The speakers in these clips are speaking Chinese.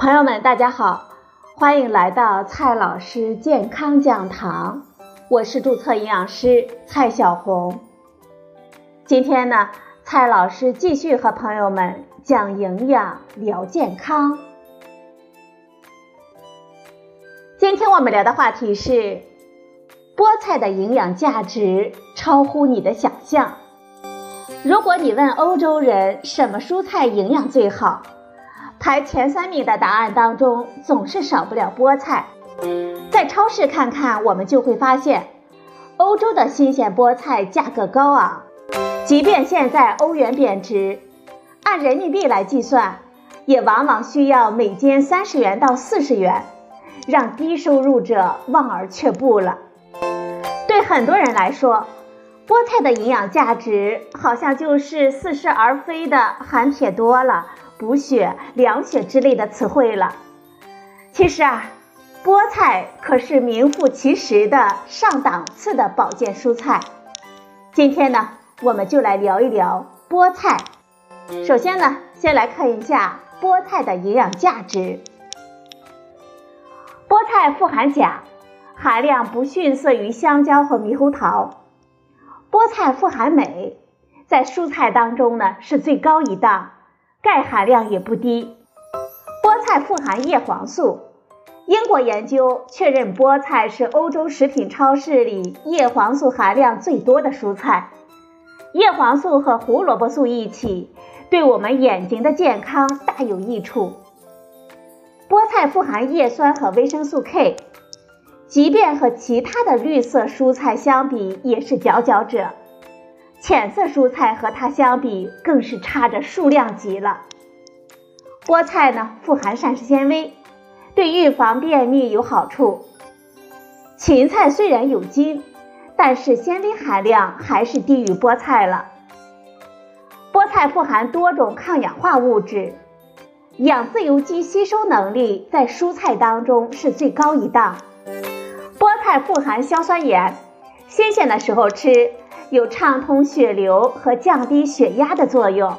朋友们，大家好，欢迎来到蔡老师健康讲堂，我是注册营养师蔡小红。今天呢，蔡老师继续和朋友们讲营养聊健康。今天我们聊的话题是菠菜的营养价值超乎你的想象。如果你问欧洲人什么蔬菜营养最好？排前三名的答案当中，总是少不了菠菜。在超市看看，我们就会发现，欧洲的新鲜菠菜价格高昂。即便现在欧元贬值，按人民币来计算，也往往需要每斤三十元到四十元，让低收入者望而却步了。对很多人来说，菠菜的营养价值好像就是似是而非的含铁多了。补血、凉血之类的词汇了。其实啊，菠菜可是名副其实的上档次的保健蔬菜。今天呢，我们就来聊一聊菠菜。首先呢，先来看一下菠菜的营养价值。菠菜富含钾，含量不逊色于香蕉和猕猴桃。菠菜富含镁，在蔬菜当中呢是最高一档。钙含量也不低，菠菜富含叶黄素。英国研究确认，菠菜是欧洲食品超市里叶黄素含量最多的蔬菜。叶黄素和胡萝卜素一起，对我们眼睛的健康大有益处。菠菜富含叶酸和维生素 K，即便和其他的绿色蔬菜相比，也是佼佼者。浅色蔬菜和它相比，更是差着数量级了。菠菜呢，富含膳食纤维，对预防便秘有好处。芹菜虽然有筋，但是纤维含量还是低于菠菜了。菠菜富含多种抗氧化物质，氧自由基吸收能力在蔬菜当中是最高一档。菠菜富含硝酸盐，新鲜的时候吃。有畅通血流和降低血压的作用，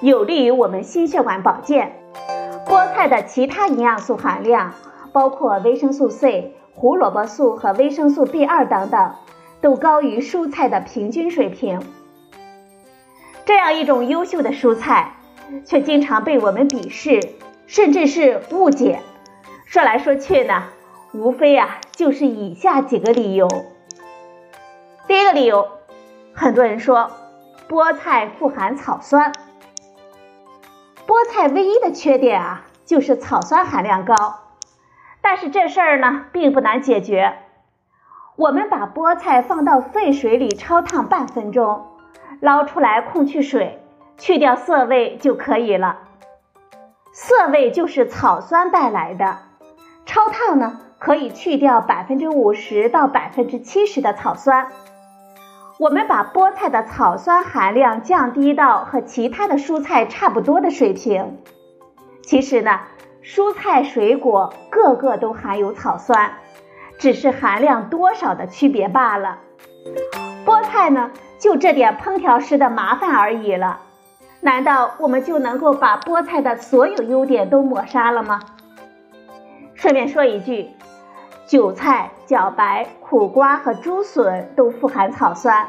有利于我们心血管保健。菠菜的其他营养素含量，包括维生素 C、胡萝卜素和维生素 B2 等等，都高于蔬菜的平均水平。这样一种优秀的蔬菜，却经常被我们鄙视，甚至是误解。说来说去呢，无非啊就是以下几个理由。第一个理由。很多人说菠菜富含草酸，菠菜唯一的缺点啊就是草酸含量高，但是这事儿呢并不难解决。我们把菠菜放到沸水里焯烫半分钟，捞出来控去水，去掉涩味就可以了。涩味就是草酸带来的，焯烫呢可以去掉百分之五十到百分之七十的草酸。我们把菠菜的草酸含量降低到和其他的蔬菜差不多的水平。其实呢，蔬菜水果个个都含有草酸，只是含量多少的区别罢了。菠菜呢，就这点烹调时的麻烦而已了。难道我们就能够把菠菜的所有优点都抹杀了吗？顺便说一句。韭菜、茭白、苦瓜和竹笋都富含草酸，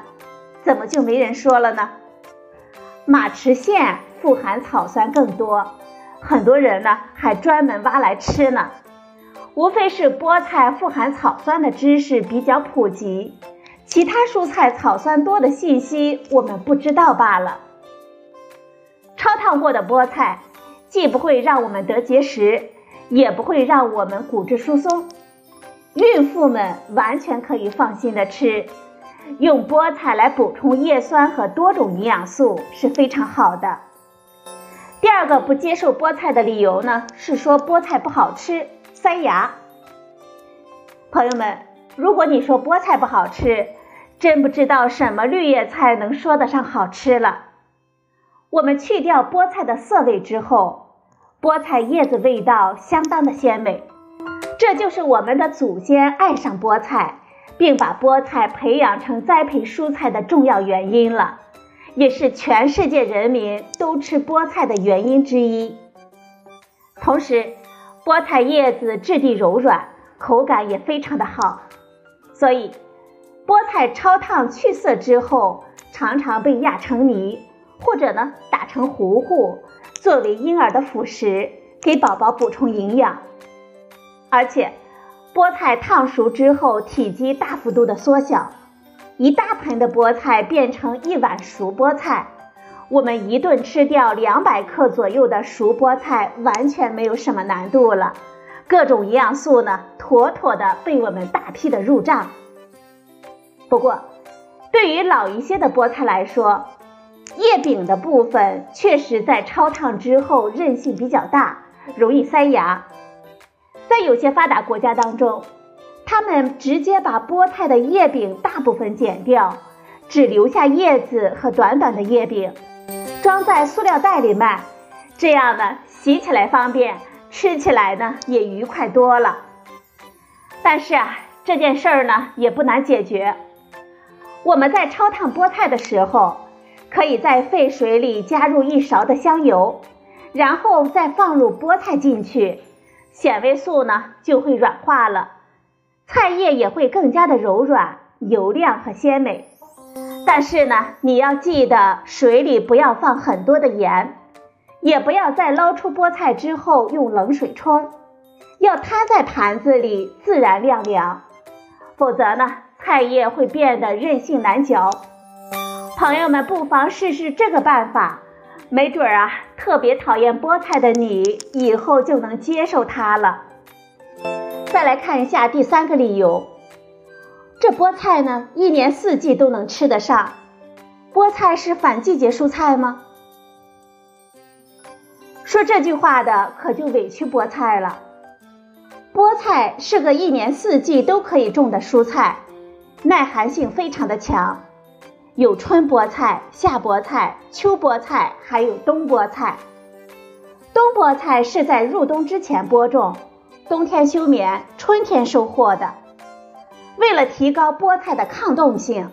怎么就没人说了呢？马齿苋富含草酸更多，很多人呢还专门挖来吃呢。无非是菠菜富含草酸的知识比较普及，其他蔬菜草酸多的信息我们不知道罢了。焯烫过的菠菜既不会让我们得结石，也不会让我们骨质疏松。孕妇们完全可以放心的吃，用菠菜来补充叶酸和多种营养素是非常好的。第二个不接受菠菜的理由呢，是说菠菜不好吃，塞牙。朋友们，如果你说菠菜不好吃，真不知道什么绿叶菜能说得上好吃了。我们去掉菠菜的涩味之后，菠菜叶子味道相当的鲜美。这就是我们的祖先爱上菠菜，并把菠菜培养成栽培蔬菜的重要原因了，也是全世界人民都吃菠菜的原因之一。同时，菠菜叶子质地柔软，口感也非常的好，所以菠菜焯烫去色之后，常常被压成泥，或者呢打成糊糊，作为婴儿的辅食，给宝宝补充营养。而且，菠菜烫熟之后，体积大幅度的缩小，一大盆的菠菜变成一碗熟菠菜。我们一顿吃掉两百克左右的熟菠菜，完全没有什么难度了。各种营养素呢，妥妥的被我们大批的入账。不过，对于老一些的菠菜来说，叶柄的部分确实在焯烫之后韧性比较大，容易塞牙。在有些发达国家当中，他们直接把菠菜的叶柄大部分剪掉，只留下叶子和短短的叶柄。装在塑料袋里卖，这样呢，洗起来方便，吃起来呢也愉快多了。但是啊，这件事儿呢也不难解决。我们在焯烫菠菜的时候，可以在沸水里加入一勺的香油，然后再放入菠菜进去，纤维素呢就会软化了，菜叶也会更加的柔软、油亮和鲜美。但是呢，你要记得水里不要放很多的盐，也不要在捞出菠菜之后用冷水冲，要摊在盘子里自然晾凉，否则呢，菜叶会变得韧性难嚼。朋友们不妨试试这个办法，没准儿啊，特别讨厌菠菜的你以后就能接受它了。再来看一下第三个理由。这菠菜呢，一年四季都能吃得上。菠菜是反季节蔬菜吗？说这句话的可就委屈菠菜了。菠菜是个一年四季都可以种的蔬菜，耐寒性非常的强。有春菠菜、夏菠菜、秋菠菜，还有冬菠菜。冬菠菜是在入冬之前播种，冬天休眠，春天收获的。为了提高菠菜的抗冻性，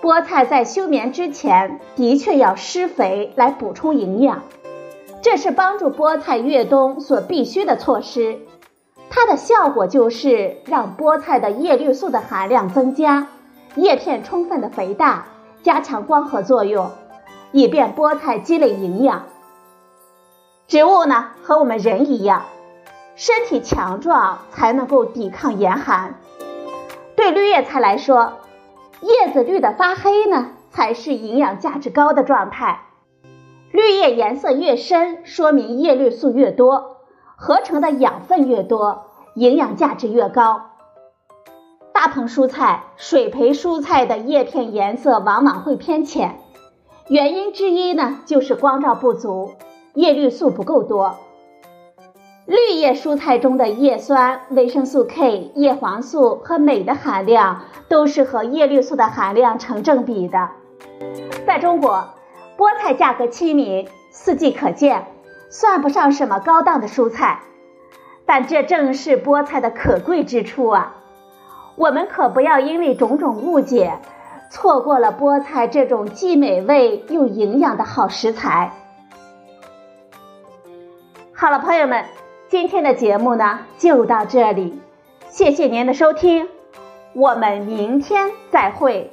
菠菜在休眠之前的确要施肥来补充营养，这是帮助菠菜越冬所必须的措施。它的效果就是让菠菜的叶绿素的含量增加，叶片充分的肥大，加强光合作用，以便菠菜积累营养。植物呢和我们人一样，身体强壮才能够抵抗严寒。对绿叶菜来说，叶子绿的发黑呢，才是营养价值高的状态。绿叶颜色越深，说明叶绿素越多，合成的养分越多，营养价值越高。大棚蔬菜、水培蔬菜的叶片颜色往往会偏浅，原因之一呢，就是光照不足，叶绿素不够多。绿叶蔬菜中的叶酸、维生素 K、叶黄素和镁的含量都是和叶绿素的含量成正比的。在中国，菠菜价格亲民，四季可见，算不上什么高档的蔬菜，但这正是菠菜的可贵之处啊！我们可不要因为种种误解，错过了菠菜这种既美味又营养的好食材。好了，朋友们。今天的节目呢就到这里，谢谢您的收听，我们明天再会。